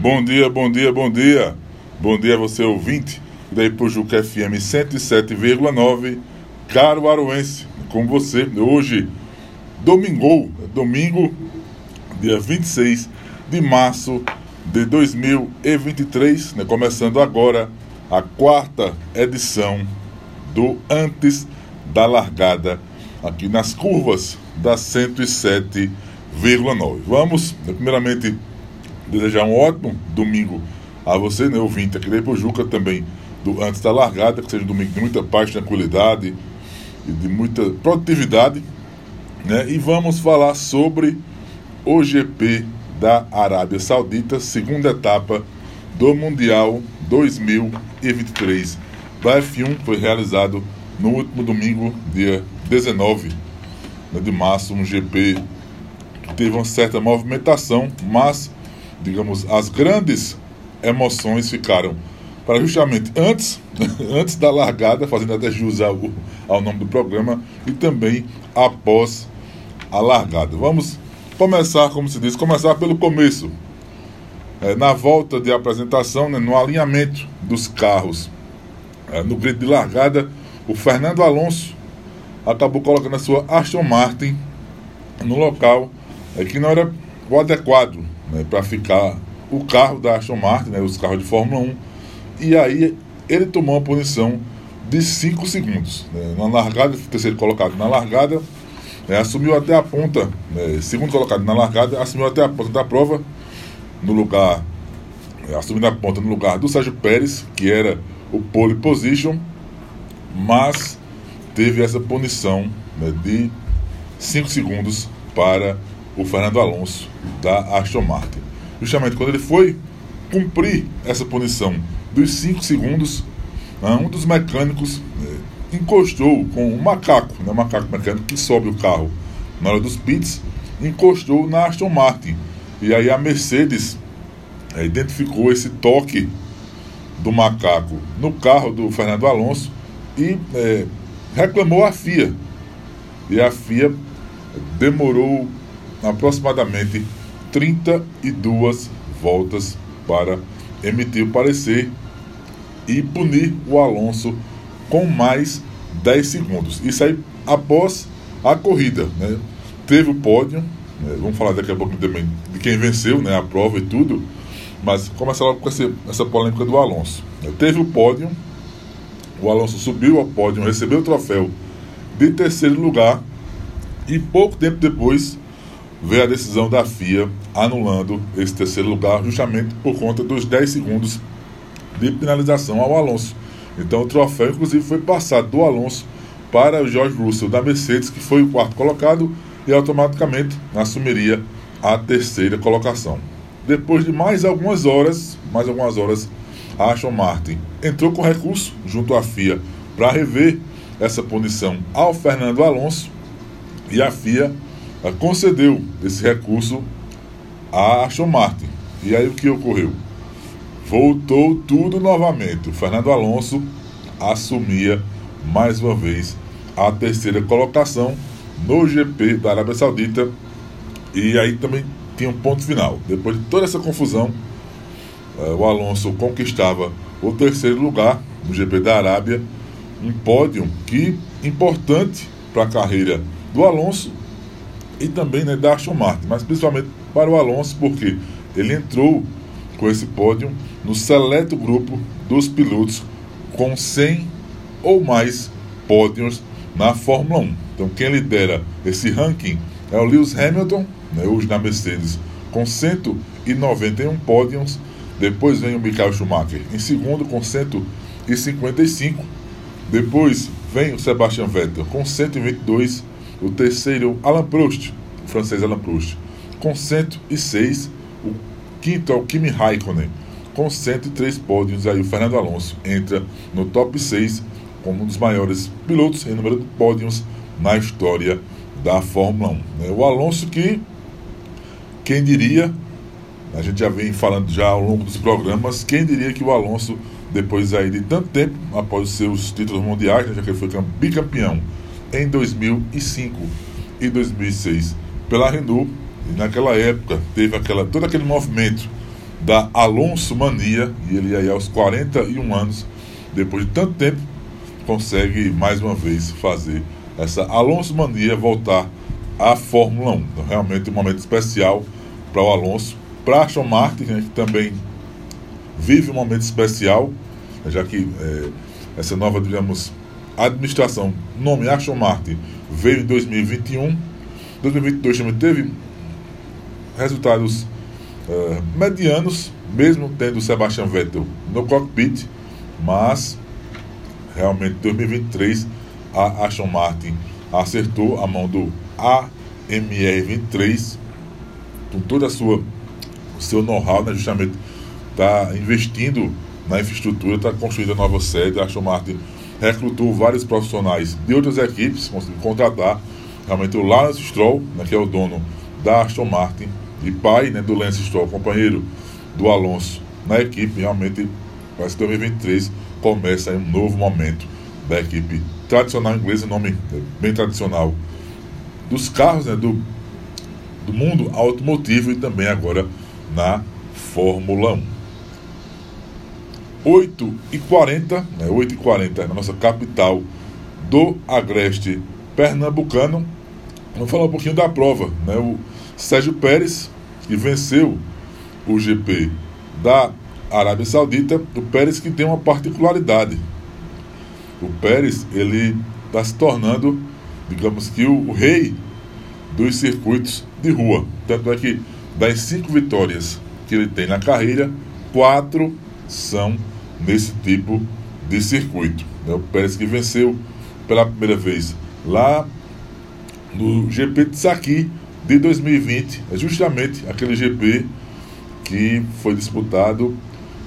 Bom dia, bom dia, bom dia. Bom dia a você ouvinte da Ipojuca FM 107,9, caro aruense, com você hoje, domingo, domingo, dia 26 de março de 2023, né, começando agora a quarta edição do Antes da Largada, aqui nas curvas da 107,9. Vamos, né, primeiramente, desejar um ótimo domingo a você, né, ouvinte aqui da Ipojuca também, do Antes da Largada, que seja um domingo de muita paz, tranquilidade e de muita produtividade. Né? E vamos falar sobre o GP da Arábia Saudita, segunda etapa do Mundial 2023 da F1, foi realizado no último domingo, dia 19 né, de março, um GP que teve uma certa movimentação, mas digamos, as grandes emoções ficaram para justamente antes, antes da largada, fazendo até jus ao, ao nome do programa, e também após a largada. Vamos começar, como se diz, começar pelo começo. É, na volta de apresentação, né, no alinhamento dos carros, é, no grid de largada, o Fernando Alonso acabou colocando a sua Aston Martin no local é, que não era o adequado né, para ficar o carro da Aston Martin, né, os carros de Fórmula 1. E aí ele tomou uma posição de 5 segundos. Né, na largada, terceiro colocado na largada, né, assumiu até a ponta, né, segundo colocado na largada, assumiu até a ponta da prova, no lugar, é, assumindo a ponta no lugar do Sérgio Pérez, que era o pole position, mas teve essa punição né, de 5 segundos para o Fernando Alonso da Aston Martin. Justamente quando ele foi cumprir essa punição dos 5 segundos, né, um dos mecânicos é, encostou com um macaco, né, um macaco mecânico que sobe o carro na hora dos pits, encostou na Aston Martin. E aí a Mercedes é, identificou esse toque do macaco no carro do Fernando Alonso e é, reclamou a FIA. E a FIA demorou aproximadamente 32 voltas para emitir o parecer e punir o Alonso com mais 10 segundos. Isso aí após a corrida. Né? Teve o pódio, né? vamos falar daqui a pouco também de quem venceu né? a prova e tudo, mas começa logo com essa, essa polêmica do Alonso. Né? Teve o pódio, o Alonso subiu ao pódio, recebeu o troféu de terceiro lugar e pouco tempo depois veio a decisão da FIA anulando esse terceiro lugar justamente por conta dos 10 segundos de penalização ao Alonso. Então o troféu, inclusive, foi passado do Alonso para o George Russell da Mercedes, que foi o quarto colocado e automaticamente assumiria a terceira colocação. Depois de mais algumas horas, mais algumas horas, a Aston Martin entrou com recurso junto à FIA para rever essa punição ao Fernando Alonso e a FIA concedeu esse recurso à Aston Martin. E aí o que ocorreu? Voltou tudo novamente. O Fernando Alonso assumia mais uma vez a terceira colocação no GP da Arábia Saudita. E aí também tinha um ponto final. Depois de toda essa confusão, eh, o Alonso conquistava o terceiro lugar no GP da Arábia, um pódio que importante para a carreira do Alonso e também né, da Aston Martin, mas principalmente para o Alonso, porque ele entrou com esse pódio no seleto grupo dos pilotos com 100 ou mais pódios na Fórmula 1. Então, quem lidera esse ranking é o Lewis Hamilton, né, hoje na Mercedes, com 191 pódios. Depois vem o Michael Schumacher em segundo, com 155. Depois vem o Sebastian Vettel com 122 o terceiro, Alan Proust, o francês Alan Proust, com 106. O quinto é o Kimi Raikkonen, com 103 pódios. Aí o Fernando Alonso entra no top 6 como um dos maiores pilotos em número de pódios na história da Fórmula 1. Né? O Alonso que, quem diria, a gente já vem falando já ao longo dos programas, quem diria que o Alonso, depois aí de tanto tempo, após os seus títulos mundiais, né, já que ele foi bicampeão em 2005 e 2006 pela Renault. E naquela época teve aquela, todo aquele movimento da Alonso Mania, e ele aí aos 41 anos, depois de tanto tempo, consegue mais uma vez fazer essa Alonso Mania voltar à Fórmula 1. Então, realmente um momento especial para o Alonso, para Aston Martin, né, que também vive um momento especial, já que é, essa nova, digamos, administração, nome Aston Martin, veio em 2021. 2022 também teve resultados uh, medianos, mesmo tendo Sebastian Vettel no cockpit, mas realmente 2023 a Aston Martin acertou a mão do AMR23 com toda a sua seu know-how, né, justamente está investindo na infraestrutura, está construindo a nova sede. A Aston Martin recrutou vários profissionais de outras equipes, conseguiu contratar realmente o Lance Stroll, né, que é o dono da Aston Martin, e pai né, do Lance Stroll, companheiro do Alonso na equipe. Realmente, parece que 2023 começa um novo momento da equipe tradicional inglesa, nome bem tradicional dos carros, né, do, do mundo automotivo e também agora na Fórmula 1. 8 e 40, né, 8 e 40 na nossa capital do Agreste Pernambucano. Vamos falar um pouquinho da prova. Né, o Sérgio Pérez, que venceu o GP da Arábia Saudita, o Pérez que tem uma particularidade. O Pérez, ele está se tornando, digamos que, o, o rei dos circuitos de rua. Tanto é que das cinco vitórias que ele tem na carreira, quatro são nesse tipo de circuito. Né? O Pérez que venceu pela primeira vez lá no GP de Saki de 2020, é justamente aquele GP que foi disputado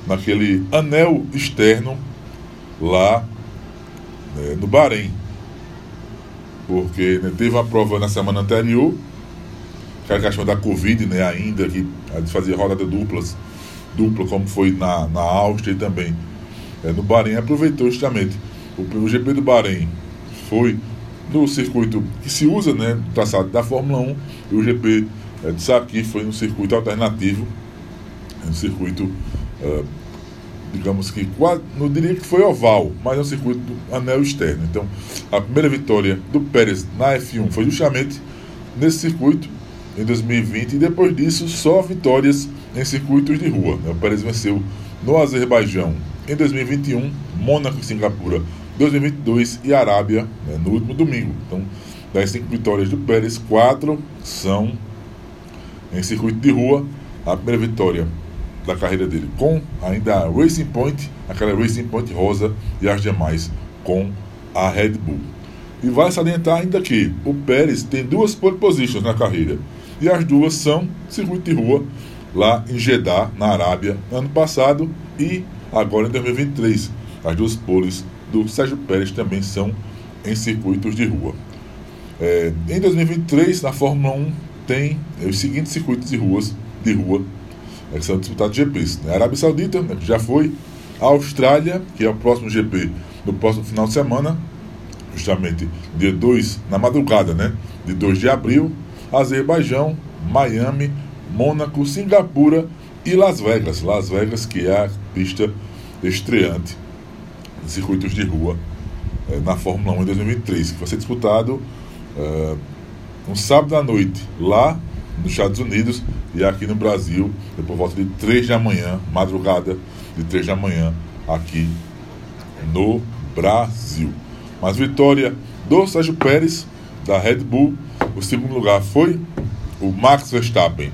naquele anel externo lá né, no Bahrein. Porque né, teve uma prova na semana anterior, que era a questão da Covid né, ainda, que fazer rodada duplas, dupla como foi na, na Áustria e também é, no Bahrein, aproveitou justamente o, o GP do Bahrein foi no circuito que se usa, né, traçado da Fórmula 1, e o GP é, de Saki foi no circuito alternativo, no circuito uh, digamos que quase, não diria que foi oval, mas é um circuito do anel externo. Então, a primeira vitória do Pérez na F1 foi justamente nesse circuito em 2020 e depois disso só vitórias em circuitos de rua. O Pérez venceu no Azerbaijão em 2021, Mônaco e Singapura 2022 e Arábia né, no último domingo. Então, das cinco vitórias do Pérez, quatro são em circuito de rua. A primeira vitória da carreira dele com ainda a Racing Point, aquela Racing Point rosa e as demais com a Red Bull. E vale salientar ainda que o Pérez tem duas pole positions na carreira e as duas são circuito de rua lá em Jeddah, na Arábia, ano passado e agora em 2023. As duas poles do Sérgio Pérez também são em circuitos de rua. É, em 2023, na Fórmula 1, tem os seguintes circuitos de ruas de rua é que são disputados GPs. Né? Arábia Saudita, né, que já foi, a Austrália, que é o próximo GP no próximo final de semana, justamente dia 2, na madrugada, né? De 2 de abril, Azerbaijão, Miami, Mônaco, Singapura e Las Vegas. Las Vegas, que é a pista estreante de circuitos de rua é, na Fórmula 1 em 2003, que vai ser disputado é, um sábado à noite lá nos Estados Unidos e aqui no Brasil, por volta de 3 da manhã, madrugada de 3 da manhã, aqui no Brasil. Mas vitória do Sérgio Pérez, da Red Bull. O segundo lugar foi o Max Verstappen,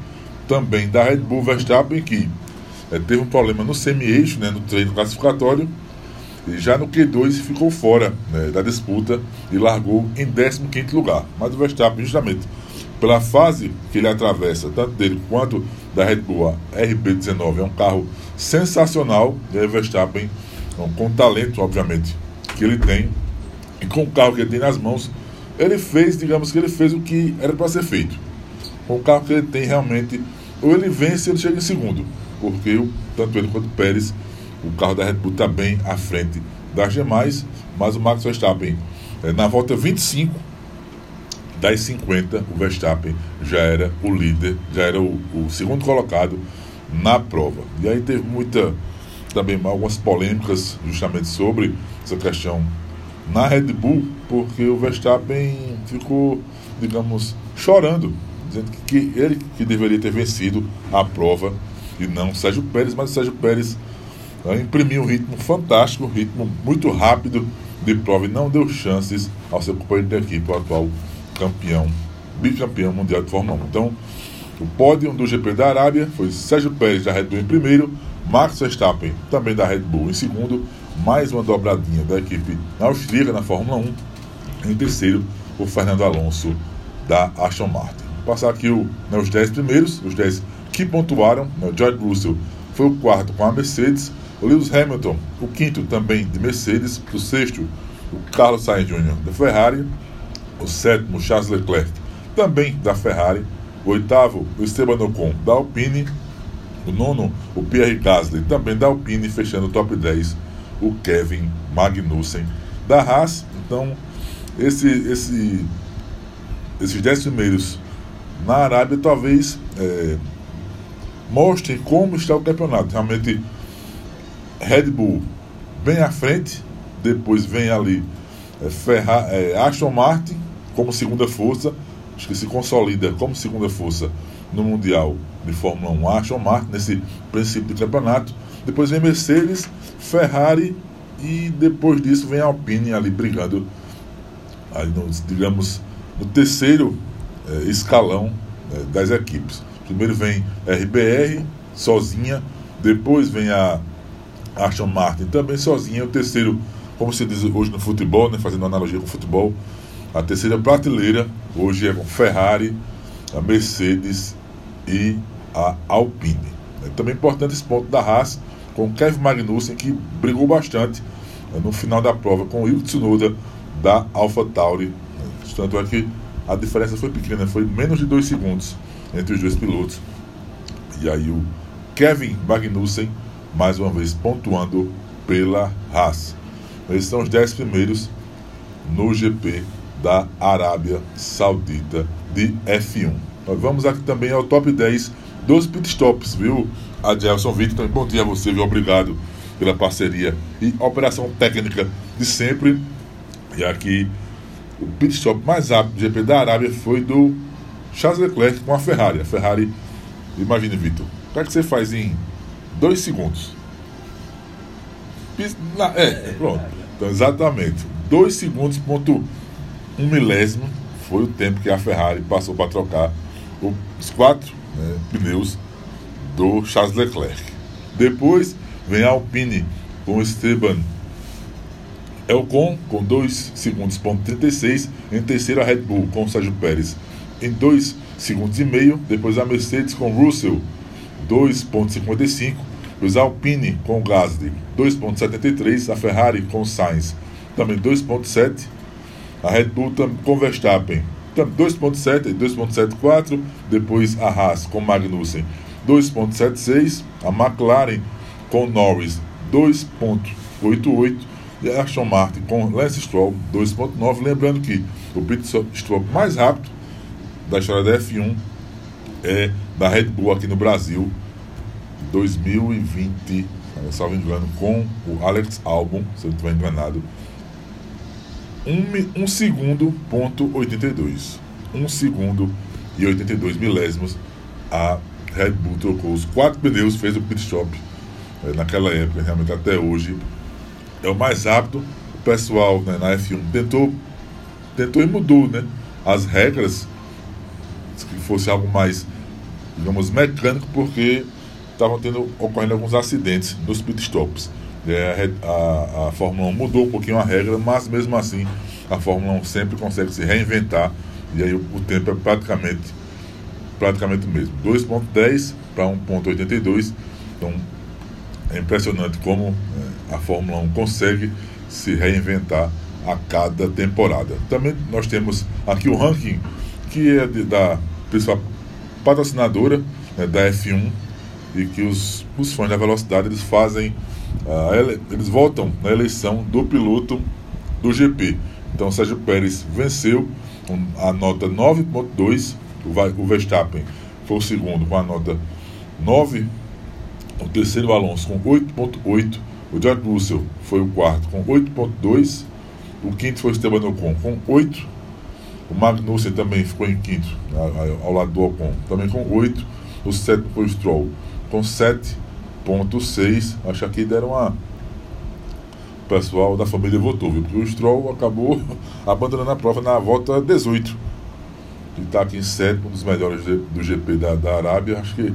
também da Red Bull Verstappen, que é, teve um problema no semi-eixo, né, no treino classificatório, e já no Q2 ficou fora né, da disputa e largou em 15 lugar. Mas o Verstappen, justamente pela fase que ele atravessa, tanto dele quanto da Red Bull RB19, é um carro sensacional. E aí Verstappen, com talento, obviamente, que ele tem, e com o carro que ele tem nas mãos, ele fez, digamos que ele fez o que era para ser feito. Com o carro que ele tem realmente, ou ele vence ou ele chega em segundo, porque tanto ele quanto o Pérez, o carro da Red Bull está bem à frente das demais, mas o Max Verstappen, eh, na volta 25, das 50, o Verstappen já era o líder, já era o, o segundo colocado na prova. E aí teve muita, também algumas polêmicas justamente sobre essa questão na Red Bull, porque o Verstappen ficou, digamos, chorando, dizendo que ele que deveria ter vencido a prova e não Sérgio Pérez, mas Sérgio Pérez né, imprimiu um ritmo fantástico, um ritmo muito rápido de prova e não deu chances ao seu companheiro de equipe, o atual campeão, bicampeão mundial de Fórmula 1. Então, o pódio do GP da Arábia foi Sérgio Pérez da Red Bull em primeiro, Max Verstappen também da Red Bull em segundo, mais uma dobradinha da equipe austríaca na Fórmula 1. Em terceiro, o Fernando Alonso da Aston Martin. Passar aqui o, né, os 10 primeiros, os 10 que pontuaram. Né, George Russell foi o quarto com a Mercedes, o Lewis Hamilton, o quinto também de Mercedes, o sexto, o Carlos Sainz Jr. da Ferrari, o sétimo, Charles Leclerc, também da Ferrari, o oitavo, o Esteban Ocon da Alpine, o nono, o Pierre Gasly, também da Alpine, fechando o top 10, o Kevin Magnussen da Haas. Então, esse, esse, esses 10 primeiros na Arábia talvez é, mostrem como está o campeonato. Realmente Red Bull bem à frente, depois vem ali é, Ferra, é, Aston Martin como segunda força, acho que se consolida como segunda força no Mundial de Fórmula 1, Aston Martin, nesse princípio de campeonato. Depois vem Mercedes, Ferrari e depois disso vem Alpine ali brigando, ali no, digamos, no terceiro escalão é, das equipes. Primeiro vem RBR, sozinha, depois vem a Aston Martin também sozinha. O terceiro, como se diz hoje no futebol, né, fazendo analogia com o futebol, a terceira prateleira hoje é com Ferrari, a Mercedes e a Alpine. É também importante esse ponto da Haas com Kevin Magnussen, que brigou bastante né, no final da prova com o Yuki Tsunoda da AlphaTauri. Tanto é que a diferença foi pequena, foi menos de dois segundos entre os dois pilotos. E aí o Kevin Magnussen mais uma vez pontuando pela Haas. Esses são os 10 primeiros no GP da Arábia Saudita de F1. Nós vamos aqui também ao top 10 dos pitstops, viu? Adelson Victor, bom dia a você, viu? Obrigado pela parceria e operação técnica de sempre. E aqui o pitstop mais rápido do GP da Arábia foi do Charles Leclerc com a Ferrari. A Ferrari, imagine, Vitor, o que, é que você faz em dois segundos. É, pronto. Então, exatamente. Dois segundos, ponto um milésimo foi o tempo que a Ferrari passou para trocar os quatro né, pneus do Charles Leclerc. Depois vem a Alpine com Esteban Elcon com 2 segundos, ponto 36. Em terceiro, a Red Bull com o Sérgio Pérez em 2 segundos e meio. Depois a Mercedes com Russell 2,55. Os Alpine com Gasly 2,73. A Ferrari com Sainz também 2,7. A Red Bull com Verstappen 2,7 e 2,74. Depois a Haas com Magnussen 2,76. A McLaren com Norris 2,88. E a Aston Martin com Lance Stroll 2,9. Lembrando que o pit stop mais rápido da história da F1 é da Red Bull aqui no Brasil, 2020, salvo engano, com o Alex Albon, se eu não estiver enganado. 1 um, um segundo, ponto 82. 1 um segundo e 82 milésimos. A Red Bull trocou os quatro pneus, fez o pit stop é, naquela época, realmente até hoje. É o mais rápido. O pessoal né, na F1 tentou, tentou e mudou né, as regras, que fosse algo mais digamos, mecânico, porque estavam tendo ocorrendo alguns acidentes nos pitstops. É, a, a, Fórmula 1 mudou um pouquinho a regra, mas mesmo assim a Fórmula 1 sempre consegue se reinventar e aí o, o tempo é praticamente praticamente o mesmo. 2.10 para 1.82. Então é impressionante como é, a Fórmula 1 consegue se reinventar a cada temporada. Também nós temos aqui o ranking que é de, da principal patrocinadora né, da F1 e que os, os fãs da velocidade eles fazem, uh, eles votam na eleição do piloto do GP. Então Sérgio Pérez venceu com a nota 9.2, o, o Verstappen foi o segundo com a nota 9.2 O terceiro, Alonso, com 8,8. O George Russell foi o quarto, com 8,2. O quinto foi o Esteban Ocon, com 8. O Magnussen também ficou em quinto, ao lado do Ocon, também com 8. O sétimo foi o Stroll, com 7,6. Acho que aqui deram uma. O pessoal da família votou, viu? Porque o Stroll acabou abandonando a prova na volta 18. Ele está aqui em sétimo, um dos melhores do GP da, da Arábia. Acho que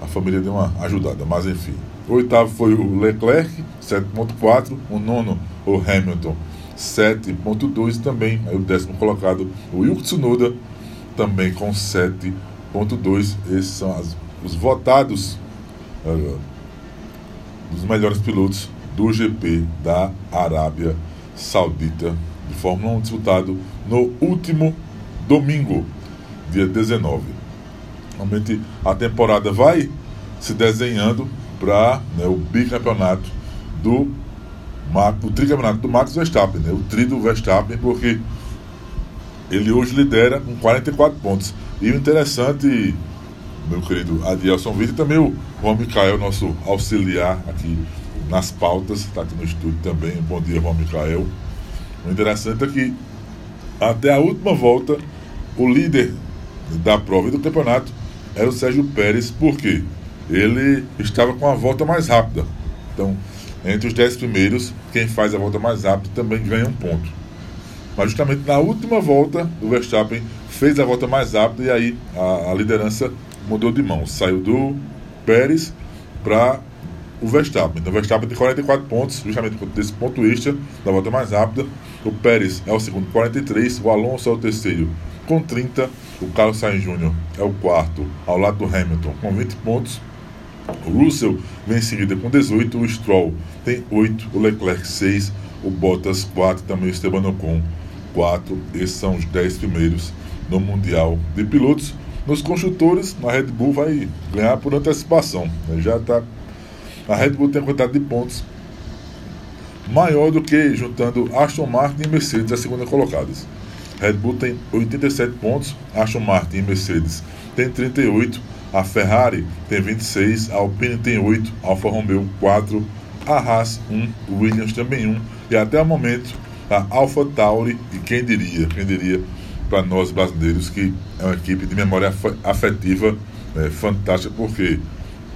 a família deu uma ajudada, mas enfim. O oitavo foi o Leclerc, 7.4. O nono, o Hamilton, 7.2 também. Aí o décimo colocado, o Yuki Tsunoda, também com 7.2. Esses são as, os votados uh, dos melhores pilotos do GP da Arábia Saudita de Fórmula 1 disputado no último domingo, dia 19. Realmente a temporada vai se desenhando para né, o bicampeonato do o tricampeonato do Max Verstappen, né, o tri do Verstappen, porque ele hoje lidera com 44 pontos. E o interessante, meu querido Adielson Vitor, também o Juan Micael, nosso auxiliar aqui nas pautas, está aqui no estúdio também. Bom dia, Juan Micael. O interessante é que até a última volta, o líder da prova e do campeonato era o Sérgio Pérez, porque ele estava com a volta mais rápida. Então, entre os 10 primeiros, quem faz a volta mais rápida também ganha um ponto. Mas justamente na última volta, o Verstappen fez a volta mais rápida e aí a, a liderança mudou de mão. Saiu do Pérez para o Verstappen. Então o Verstappen tem 44 pontos, justamente desse ponto extra da volta mais rápida. O Pérez é o segundo, 43. O Alonso é o terceiro, com 30. O Carlos Sainz Jr. é o quarto, ao lado do Hamilton, com 20 pontos. O Russell vem em seguida com 18, o Stroll tem 8, o Leclerc 6, o Bottas 4, também o Esteban Ocon 4. Esses são os 10 primeiros no Mundial de Pilotos. Nos construtores, a Red Bull vai ganhar por antecipação. Já está. A Red Bull tem a quantidade de pontos maior do que juntando Aston Martin e Mercedes, as segunda colocadas. Red Bull tem 87 pontos, Aston Martin e Mercedes tem 38, a Ferrari tem 26, a Alpine tem 8, a Alfa Romeo 4, a Haas 1, o Williams também 1 e até o momento a Alfa Tauri e quem diria, quem diria para nós brasileiros que é uma equipe de memória afetiva é, fantástica porque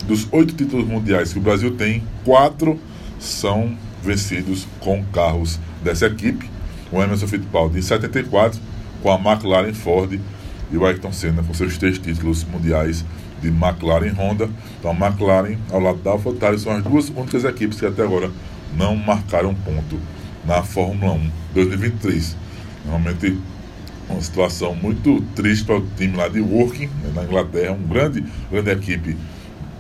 dos oito títulos mundiais que o Brasil tem, quatro são vencidos com carros dessa equipe. O Emerson Fittipaldi em 74 com a McLaren Ford e o Ayrton Senna com seus três títulos mundiais de McLaren e Honda. Então, a McLaren, ao lado da AlphaTauri, são as duas únicas equipes que até agora não marcaram ponto na Fórmula 1 2023. Realmente uma situação muito triste para o time lá de Working, né, na Inglaterra, um grande, grande equipe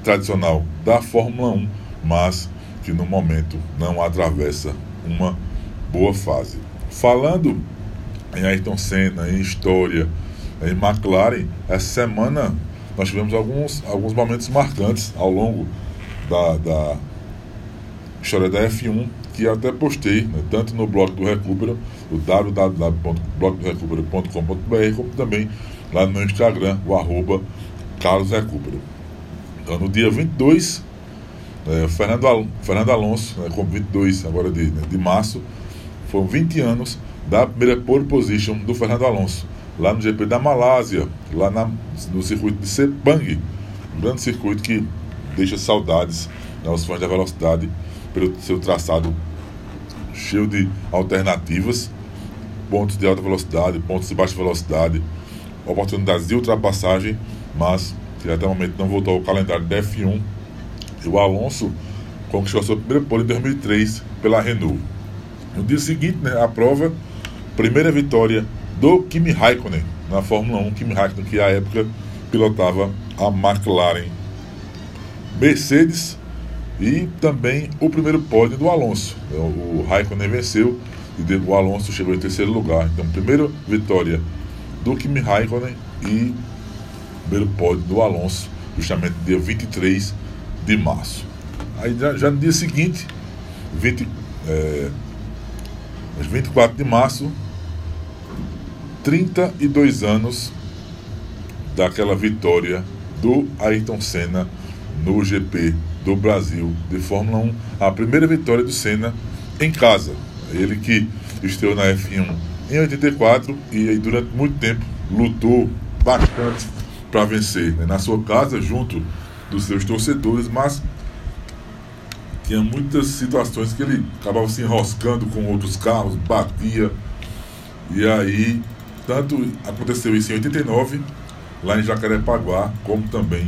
tradicional da Fórmula 1, mas que no momento não atravessa uma boa fase. Falando em Ayrton Senna, em história, em McLaren, essa semana nós tivemos alguns, alguns momentos marcantes ao longo da, da história da F1, que até postei, né, tanto no blog do Recupera, o www.blogdorecupera.com.br, como também lá no Instagram, o arroba Carlos Recupera. Então, no dia 22, é, Fernando, Al Fernando Alonso, né, com 22 agora de, né, de março, foram 20 anos da primeira pole position do Fernando Alonso lá no GP da Malásia, lá na, no circuito de Sepang, um grande circuito que deixa saudades aos fãs da velocidade pelo seu traçado cheio de alternativas, pontos de alta velocidade, pontos de baixa velocidade, oportunidades de ultrapassagem, mas que até o momento não voltou ao calendário da F1. E o Alonso conquistou a sua primeira pole em 2003 pela Renault. No dia seguinte, né, a prova, primeira vitória do Kimi Raikkonen na Fórmula 1. Kimi Raikkonen, que à época pilotava a McLaren Mercedes e também o primeiro pódio do Alonso. O Raikkonen venceu e o Alonso chegou em terceiro lugar. Então, primeira vitória do Kimi Raikkonen e primeiro pódio do Alonso, justamente dia 23 de março. Aí já, já no dia seguinte, 20, é, 24 de março, 32 anos daquela vitória do Ayrton Senna no GP do Brasil de Fórmula 1. A primeira vitória do Senna em casa. Ele que estreou na F1 em 84 e durante muito tempo lutou bastante para vencer né? na sua casa, junto dos seus torcedores, mas tinha muitas situações que ele acabava se enroscando com outros carros, batia. E aí, tanto aconteceu isso em 89, lá em Jacarepaguá, como também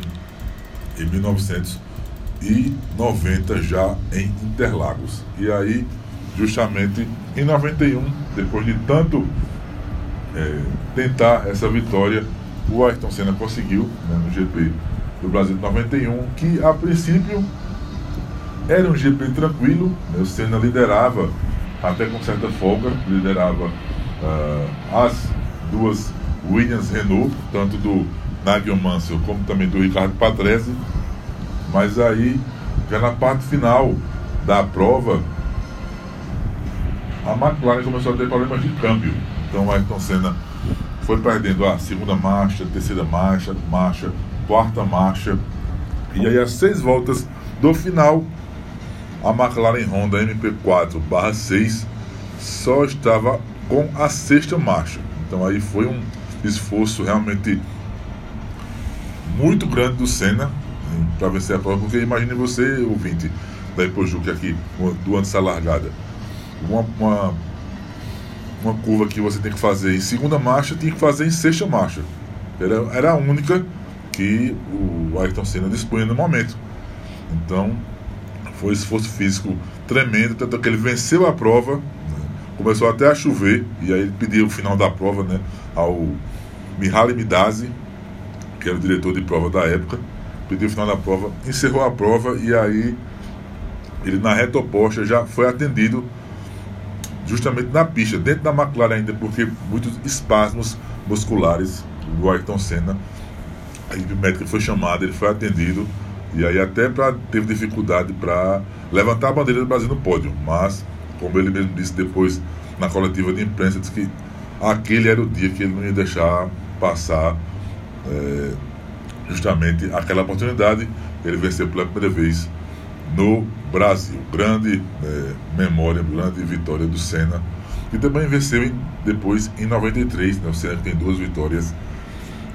em 1990, já em Interlagos. E aí, justamente em 91, depois de tanto é, tentar essa vitória, o Ayrton Senna conseguiu né, no GP do Brasil de 91, que a princípio era um GP tranquilo, né? o Senna liderava até com certa folga, liderava uh, as duas Williams Renault, tanto do Nigel Mansell como também do Ricardo Patrese, mas aí, já na parte final da prova, a McLaren começou a ter problemas de câmbio. Então, Ayrton Senna foi perdendo a segunda marcha, terceira marcha, marcha, quarta marcha. E aí, às seis voltas do final, a McLaren Honda MP4/6 só estava com a sexta marcha. Então aí foi um esforço realmente muito grande do Senna para vencer a prova, porque imagine você, ouvinte da Ipojuque aqui, antes da largada. Uma, uma, uma, curva que você tem que fazer em segunda marcha, tinha que fazer em sexta marcha. Era, era a única que o Ayrton Senna dispunha no momento. Então, foi esforço físico tremendo, tanto que ele venceu a prova? Começou até a chover, e aí ele pediu o final da prova né, ao Mihaly Midazi, que era o diretor de prova da época, pediu o final da prova, encerrou a prova e aí ele na reta oposta já foi atendido justamente na pista, dentro da McLaren ainda, porque muitos espasmos musculares do Ayrton Senna, a equipe médica foi chamada, ele foi atendido e aí até pra, teve dificuldade para levantar a bandeira do Brasil no pódio. Mas, como ele mesmo disse depois na coletiva de imprensa, disse que aquele era o dia que ele não ia deixar passar é, justamente aquela oportunidade. Ele venceu pela primeira vez no Brasil. Grande é, memória, grande vitória do Senna. E também venceu em, depois em 93, né? o Senna tem duas vitórias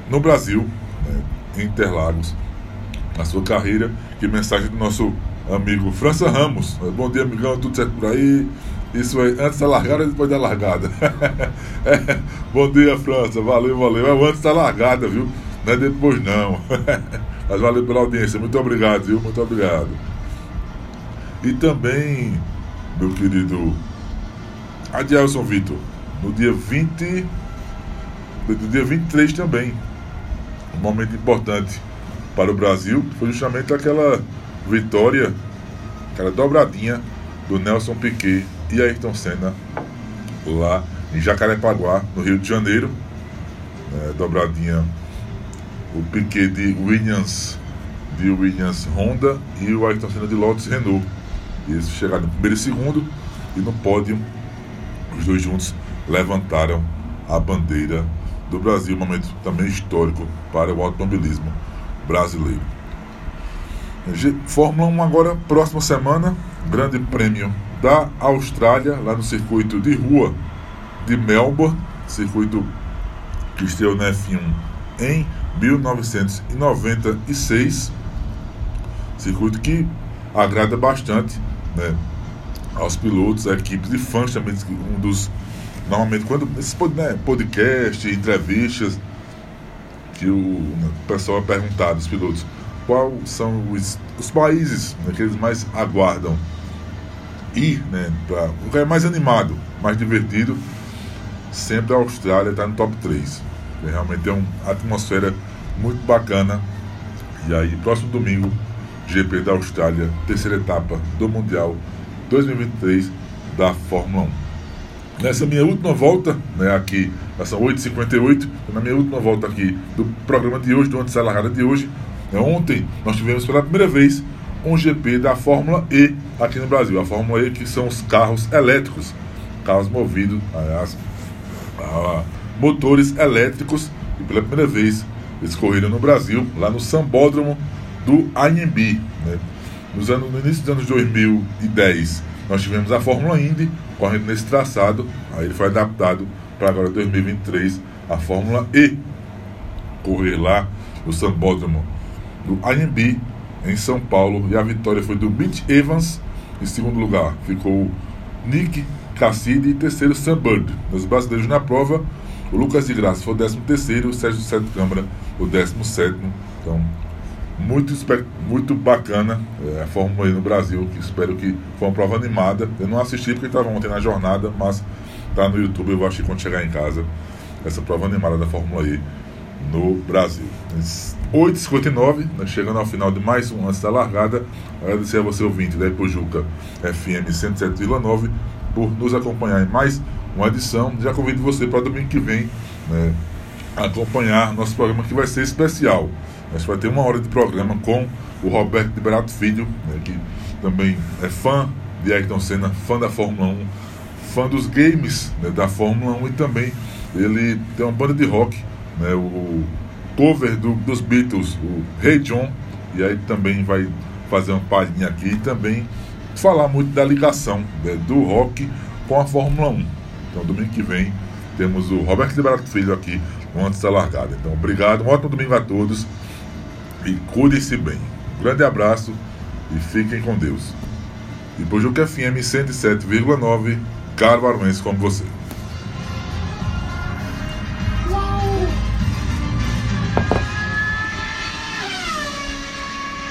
no Brasil, né? Interlagos na sua carreira. Que mensagem do nosso amigo França Ramos. Bom dia, amigão, tudo certo por aí? Isso aí, antes da largada depois da largada? é, bom dia, França, valeu, valeu. É o antes da largada, viu? Não é depois não. Mas valeu pela audiência, muito obrigado, viu? Muito obrigado. E também, meu querido Adielson Vitor, no dia 20, no dia 23 também, um momento importante para o Brasil foi justamente aquela vitória, aquela dobradinha do Nelson Piquet e Ayrton Senna lá em Jacarepaguá, no Rio de Janeiro. É, dobradinha o Piquet de Williams, de Williams Honda e o Ayrton Senna de Lotus Renault. Eles chegaram no primeiro e segundo e no pódio os dois juntos levantaram a bandeira do Brasil, um momento também histórico para o automobilismo brasileiro. Fórmula 1 agora, próxima semana, Grande Prêmio da Austrália, lá no circuito de rua de Melbourne, circuito que estreou na F1 em 1996. Circuito que agrada bastante né, aos pilotos, a equipes e fãs também. Um dos. Normalmente, quando esses né, podcasts, entrevistas, que o, pessoal é perguntado, os pilotos, quais são os, os países né, que eles mais aguardam ir, né, para um lugar mais animado, mais divertido, sempre a Austrália está no top 3. Realmente é uma atmosfera muito bacana. E aí, próximo domingo, GP da Austrália, terceira etapa do Mundial 2023 da Fórmula 1. Nessa minha última volta, né, aqui, são 8h58, na minha última volta aqui do programa de hoje, do Antes da Largada de hoje, ontem nós tivemos pela primeira vez um GP da Fórmula E aqui no Brasil. A Fórmula E que são os carros elétricos, carros movidos aliás, a motores elétricos, e pela primeira vez eles correram no Brasil, lá no Sambódromo do AMB. Né? Nos anos, no início dos anos 2010, nós tivemos a Fórmula Indy correndo nesse traçado, aí ele foi adaptado para agora 2023 a Fórmula E, correr lá no Sambódromo do IMB em São Paulo e a vitória foi do Mitch Evans em segundo lugar ficou Nick Cassidy e terceiro Sam Bird. Nos brasileiros na prova, o Lucas de Graça foi o décimo terceiro, o Sérgio Sete Câmara o décimo sétimo. Então, muito, muito bacana é, a Fórmula E no Brasil, que espero que foi uma prova animada. Eu não assisti porque estava ontem na jornada, mas tá no YouTube, eu vou assistir quando chegar em casa essa prova animada da Fórmula E no Brasil. 8h59, né, chegando ao final de mais um antes da largada. Agradecer a você, ouvinte da Ipojuca FM 107,9, por nos acompanhar em mais uma edição. Já convido você para domingo que vem né, acompanhar nosso programa que vai ser especial. A gente vai ter uma hora de programa com o Roberto Liberato Filho, né, que também é fã de Ayrton Senna, fã da Fórmula 1, fã dos games né, da Fórmula 1 e também ele tem uma banda de rock, né, o cover do, dos Beatles, o Hey John, e aí também vai fazer uma palhinha aqui e também falar muito da ligação né, do rock com a Fórmula 1. Então, domingo que vem, temos o Roberto Liberato Filho aqui antes da largada. Então, obrigado, um ótimo domingo a todos e cuidem-se bem. Um grande abraço e fiquem com Deus. E Pojuca FM 107,9, Caro Aruense como você.